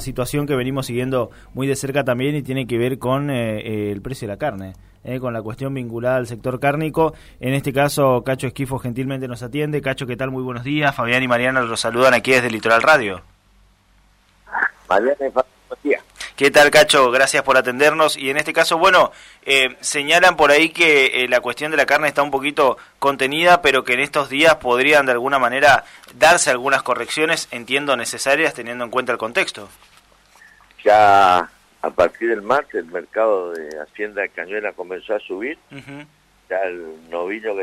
situación que venimos siguiendo muy de cerca también y tiene que ver con eh, eh, el precio de la carne, eh, con la cuestión vinculada al sector cárnico. En este caso, Cacho Esquifo gentilmente nos atiende. Cacho, ¿qué tal? Muy buenos días. Fabián y Mariana los saludan aquí desde Litoral Radio. Mariana buenos días. ¿Qué tal, Cacho? Gracias por atendernos. Y en este caso, bueno, eh, señalan por ahí que eh, la cuestión de la carne está un poquito contenida, pero que en estos días podrían de alguna manera darse algunas correcciones, entiendo, necesarias, teniendo en cuenta el contexto. Ya a partir del martes el mercado de Hacienda de Cañuela comenzó a subir. Ya el novillo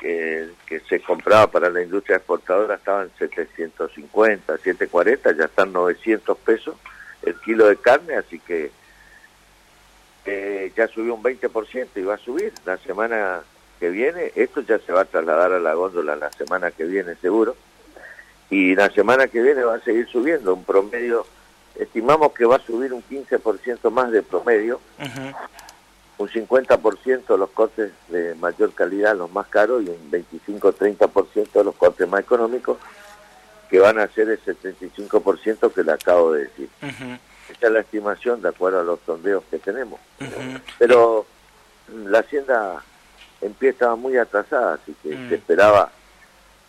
que, que, se compraba para la industria exportadora estaba en 750, 740, ya están 900 pesos el kilo de carne, así que eh, ya subió un 20% y va a subir la semana que viene. Esto ya se va a trasladar a la góndola la semana que viene seguro. Y la semana que viene va a seguir subiendo un promedio. Estimamos que va a subir un 15% más de promedio. Un 50% los cortes de mayor calidad, los más caros, y un 25-30% los cortes más económicos que van a ser el 75% que le acabo de decir. Esta es la estimación de acuerdo a los sondeos que tenemos. Pero la hacienda empieza muy atrasada, así que se esperaba,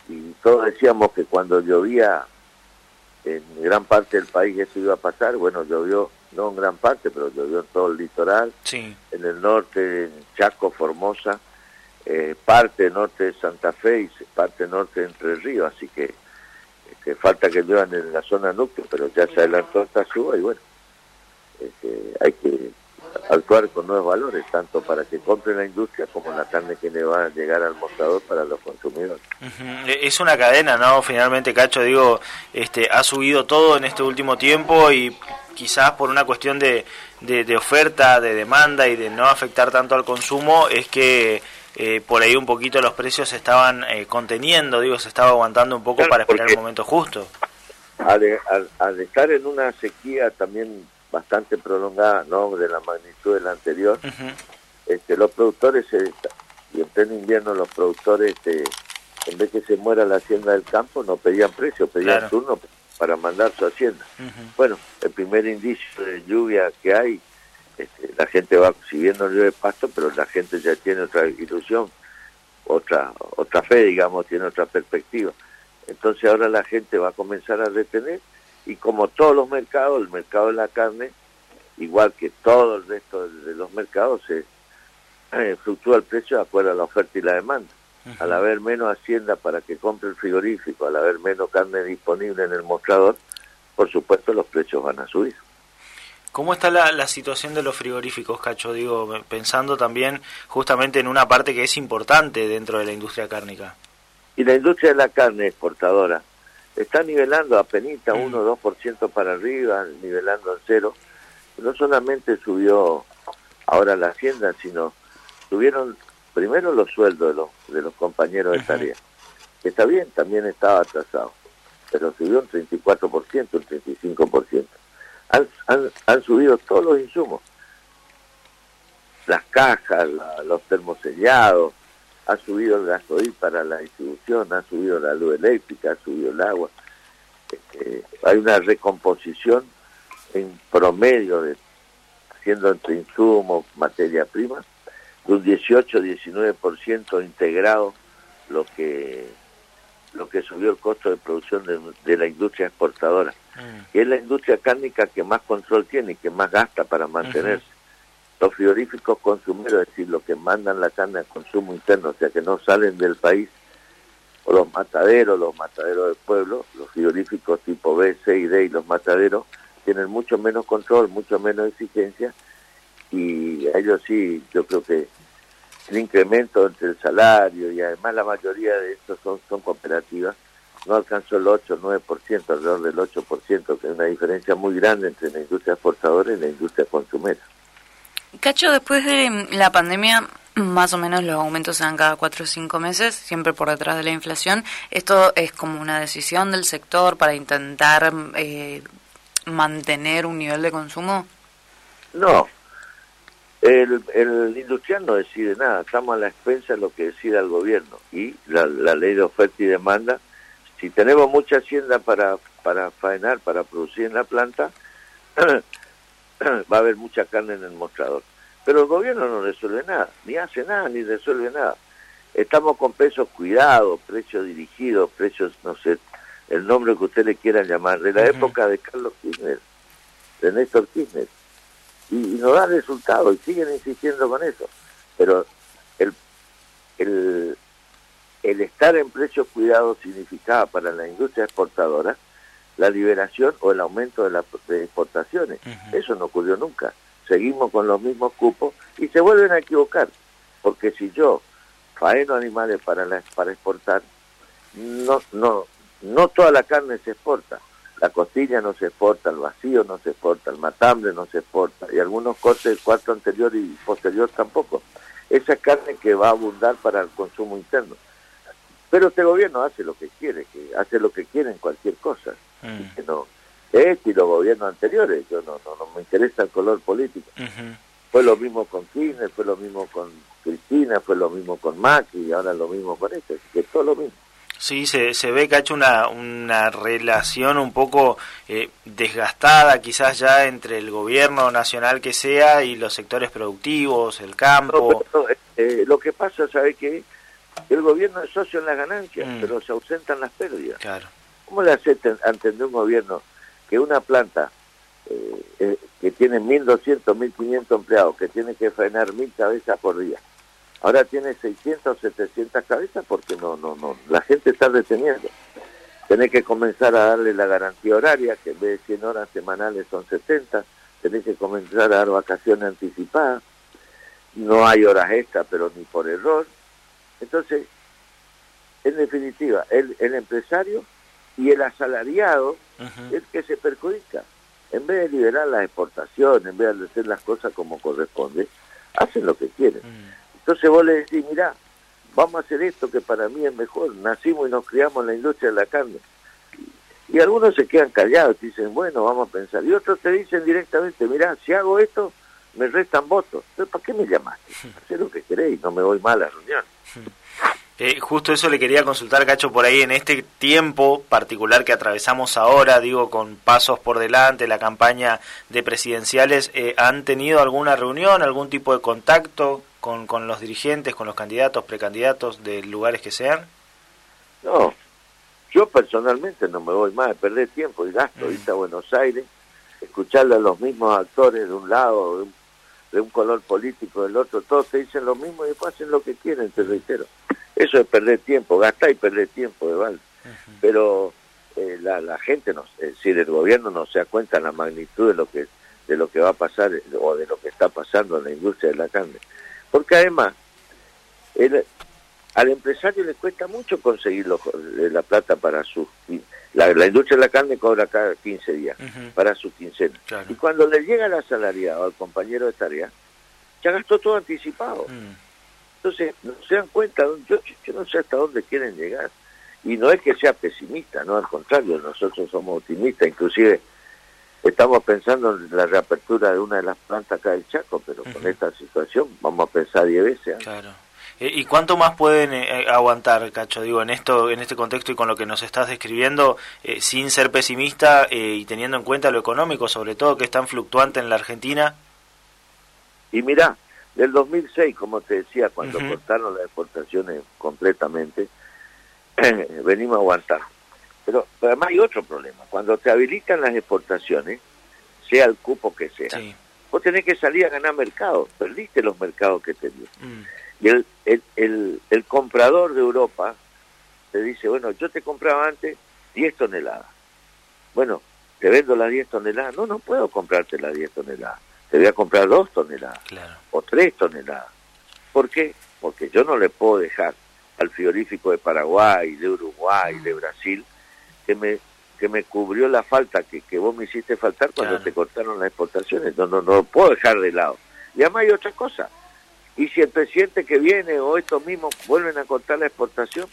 y todos decíamos que cuando llovía en gran parte del país eso iba a pasar, bueno, llovió, no en gran parte, pero llovió en todo el litoral, en el norte, en Chaco, Formosa, eh, parte norte de Santa Fe y parte norte de Entre Ríos, así que falta que lluevan en la zona núcleo, pero ya se adelantó esta suba y bueno, este, hay que actuar con nuevos valores, tanto para que compre la industria como la carne que le va a llegar al mostrador para los consumidores. Es una cadena, ¿no? Finalmente, Cacho, digo, este, ha subido todo en este último tiempo y quizás por una cuestión de, de oferta, de demanda y de no afectar tanto al consumo, es que eh, por ahí un poquito los precios se estaban eh, conteniendo, digo, se estaba aguantando un poco para esperar el momento justo. Al, estar en una sequía también bastante prolongada, no de la magnitud de la anterior, este, los productores, y en pleno invierno los productores, este, en vez que se muera la hacienda del campo, no pedían precio, pedían turno para mandar su hacienda. Bueno, el primer indicio de lluvia que hay este, la gente va siguiendo el de pasto, pero la gente ya tiene otra ilusión, otra otra fe, digamos, tiene otra perspectiva. Entonces ahora la gente va a comenzar a retener y como todos los mercados, el mercado de la carne, igual que todo el resto de los mercados, se eh, fluctúa el precio de acuerdo a la oferta y la demanda. Al haber menos hacienda para que compre el frigorífico, al haber menos carne disponible en el mostrador, por supuesto los precios van a subir. ¿Cómo está la, situación de los frigoríficos, Cacho? Digo, pensando también justamente en una parte que es importante dentro de la industria cárnica. Y la industria de la carne exportadora está nivelando a penita 1 o 2% para arriba, nivelando en cero. No solamente subió ahora la hacienda, sino subieron primero los sueldos de los, de los compañeros de tarea. está bien, también estaba atrasado, pero subió un 34%, un 35% han, han, subido todos los insumos. Las cajas, los termosellados, ha subido el gasoil para la distribución, ha subido la luz eléctrica, ha subido el agua. Este, hay una recomposición en promedio de haciendo entre insumos, materia prima, de un 18-19% integrado lo que lo que subió el costo de producción de, la industria exportadora. Que es la industria cárnica que más control tiene y que más gasta para mantenerse. Los frigoríficos consumeros, es decir, los que mandan la carne al consumo interno, o sea, que no salen del país, o los mataderos, los mataderos del pueblo, los frigoríficos tipo B, C y D y los mataderos, tienen mucho menos control, mucho menos exigencia, y ellos sí, yo creo que el incremento entre el salario y además la mayoría de estos son, son cooperativas, no alcanzó el 8 o 9%, alrededor del 8%, que es una diferencia muy grande entre la industria exportadora y la industria consumera. Cacho, después de la pandemia, más o menos los aumentos se dan cada cuatro o cinco meses, siempre por detrás de la inflación. ¿Esto es como una decisión del sector para intentar eh, mantener un nivel de consumo? No, el, el, industrial no decide nada, estamos a la expensa de lo que decida el gobierno y la, ley de oferta y demanda. Si tenemos mucha hacienda para, para faenar, para producir en la planta, va a haber mucha carne en el mostrador. Pero el gobierno no resuelve nada, ni hace nada, ni resuelve nada. Estamos con precios cuidados, precios dirigidos, precios, no sé, el nombre que usted le quiera llamar, de la época de Carlos Kirchner, de Néstor Kirchner. Y, no da resultado, y siguen insistiendo con eso. Pero el, el, el estar en precios cuidados significaba para la industria exportadora la liberación o el aumento de las exportaciones. Eso no ocurrió nunca. Seguimos con los mismos cupos y se vuelven a equivocar. Porque si yo faeno animales para, la, para exportar, no, no, no toda la carne se exporta. La costilla no se exporta, el vacío no se exporta, el matambre no se exporta y algunos cortes del cuarto anterior y posterior tampoco. Esa carne que va a abundar para el consumo interno. Pero este gobierno hace lo que quiere, que hace lo que quiere en cualquier cosa. Mm. Que no, este y los gobiernos anteriores, yo no, no, no me interesa el color político. Fue lo mismo con Kirchner, fue lo mismo con Cristina, fue lo mismo con Macri y ahora lo mismo con este, que todo lo mismo. Sí, se, se ve que ha hecho una, una relación un poco eh, desgastada quizás ya entre el gobierno nacional que sea y los sectores productivos, el campo. Eh, lo que pasa, ¿sabe qué? El gobierno es socio en las ganancias, mm. pero se ausentan las pérdidas. Claro. ¿Cómo le hace entender un gobierno que una planta eh, eh, que tiene 1.200, 1.500 empleados, que tiene que frenar mil cabezas por día, ahora tiene 600, 700 cabezas porque no, no, no, la gente está deteniendo. Tiene que comenzar a darle la garantía horaria, que en vez de 100 horas semanales son 70, tenés que comenzar a dar vacaciones anticipadas, no hay horas extras, pero ni por error. Entonces, en definitiva, el, el empresario y el asalariado es que se perjudica. En vez de liberar las exportaciones, en vez de hacer las cosas como corresponde, hacen lo que quieren. Mm. Entonces vos le decís, mira, vamos a hacer esto que para mí es mejor, nacimos y nos criamos en la industria de la carne. Y, algunos se quedan callados y dicen, bueno, vamos a pensar. Y otros te dicen directamente, mira, si hago esto, me restan votos. Entonces, ¿para qué me llamaste? Hacé lo que queréis, no me voy mal a la reunión. Eh, justo eso le quería consultar, Cacho, por ahí en este tiempo particular que atravesamos ahora, digo, con pasos por delante, la campaña de presidenciales, eh, ¿han tenido alguna reunión, algún tipo de contacto con, con los dirigentes, con los candidatos, precandidatos de lugares que sean? No, yo personalmente no me voy más, perder tiempo y gasto, mm. irte a Buenos Aires, escucharle a los mismos actores de un lado, de un, de un color político del otro, todos te dicen lo mismo y después hacen lo que quieren, te reitero. Eso es perder tiempo, gastar y perder tiempo de Val. Pero eh, la, la gente, no, es decir, el gobierno no se da cuenta de la magnitud de lo que de lo que va a pasar o de lo que está pasando en la industria de la carne. Porque además, el, al empresario le cuesta mucho conseguir eh, la plata para su... La, la, industria de la carne cobra cada 15 días para su quincena. Y cuando le llega la salariado al compañero de tarea, ya gastó todo anticipado. Mm. Entonces, no se dan cuenta, yo, yo no sé hasta dónde quieren llegar. Y no es que sea pesimista, no, al contrario, nosotros somos optimistas, inclusive estamos pensando en la reapertura de una de las plantas acá del Chaco, pero con esta situación vamos a pensar diez veces. ¿eh? Claro. ¿Y cuánto más pueden eh, aguantar, Cacho? Digo, en esto, en este contexto y con lo que nos estás describiendo, eh, sin ser pesimista y teniendo en cuenta lo económico, sobre todo que es tan fluctuante en la Argentina. Y mira, del 2006, como te decía, cuando cortaron las exportaciones completamente, venimos a aguantar. Pero, además hay otro problema. Cuando te habilitan las exportaciones, sea el cupo que sea, vos tenés que salir a ganar mercado. Perdiste los mercados que tenías. Mm. Y el, el, el, comprador de Europa te dice, bueno, yo te compraba antes 10 toneladas. Bueno, te vendo las 10 toneladas. No, no puedo comprarte las 10 toneladas te voy a comprar dos toneladas o tres toneladas. ¿Por qué? Porque yo no le puedo dejar al frigorífico de Paraguay, de Uruguay, de Brasil, que me que me cubrió la falta que, que vos me hiciste faltar cuando te cortaron las exportaciones. No, no, no lo puedo dejar de lado. Y además hay otra cosa. Y si el presidente que viene o estos mismos vuelven a cortar la exportación,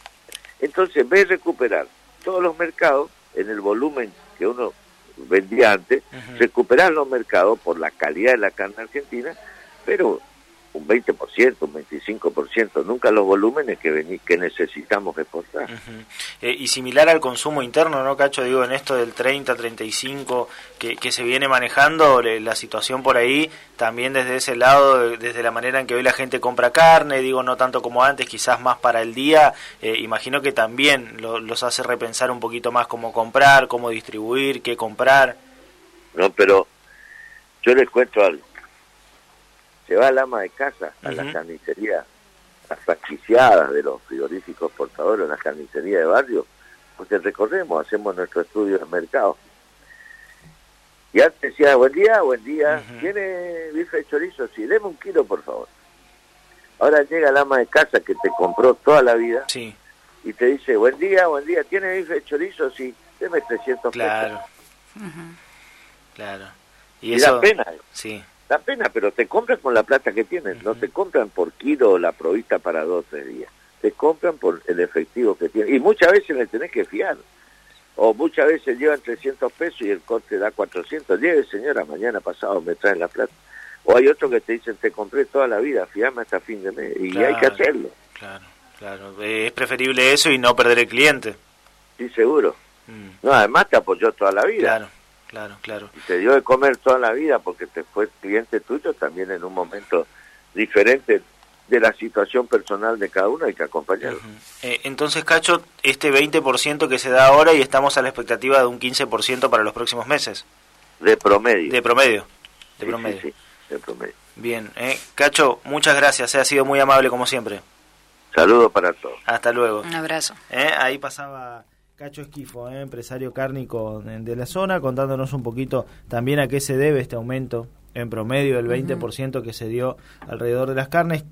entonces de recuperar todos los mercados en el volumen que uno vendía antes, recuperar los mercados por la calidad de la carne argentina, pero un 20%, un 25%, nunca los volúmenes que, que necesitamos exportar. Eh, y similar al consumo interno, ¿no, Cacho? Digo, en esto del 30, 35 que, que se viene manejando, la situación por ahí, también desde ese lado, desde la manera en que hoy la gente compra carne, digo, no tanto como antes, quizás más para el día, eh, imagino que también los hace repensar un poquito más cómo comprar, cómo distribuir, qué comprar. No, pero yo les cuento algo se va al ama de casa a la carnicería, las franquiciadas de los frigoríficos portadores, la carnicería de barrio, porque recorremos, hacemos nuestro estudio de mercado. Y antes decía, buen día, buen día, ¿tiene bife de chorizo? Sí, deme un kilo, por favor. Ahora llega el ama de casa que te compró toda la vida sí. y te dice, buen día, buen día, ¿tiene bife de chorizo? Sí, deme 300 claro. Claro. Y, eso... pena. Sí da pena, pero te compran con la plata que tienes, no te compran por kilo la provista para 12 días, te compran por el efectivo que tienes. Y muchas veces le tenés que fiar, o muchas veces llevan 300 pesos y el corte da 400. Lleve, señora, mañana pasado me traen la plata. O hay otros que te dicen, te compré toda la vida, fiame hasta fin de mes, y hay que hacerlo. Claro, claro. Es preferible eso y no perder el cliente. Sí, seguro. Mm. No, además te apoyó toda la vida. Claro claro, claro. Y te dio de comer toda la vida porque te fue cliente tuyo también en un momento diferente de la situación personal de cada uno hay que acompañarlo. Eh, entonces, Cacho, este 20% que se da ahora y estamos a la expectativa de un 15% para los próximos meses. De promedio. De promedio. De promedio. Sí, de promedio. Bien, eh. Cacho, muchas gracias, eh, ha sido muy amable como siempre. Saludos para todos. Hasta luego. Un abrazo. Eh, ahí pasaba Cacho Esquifo, eh, empresario cárnico de la zona, contándonos un poquito también a qué se debe este aumento en promedio del 20% que se dio alrededor de las carnes.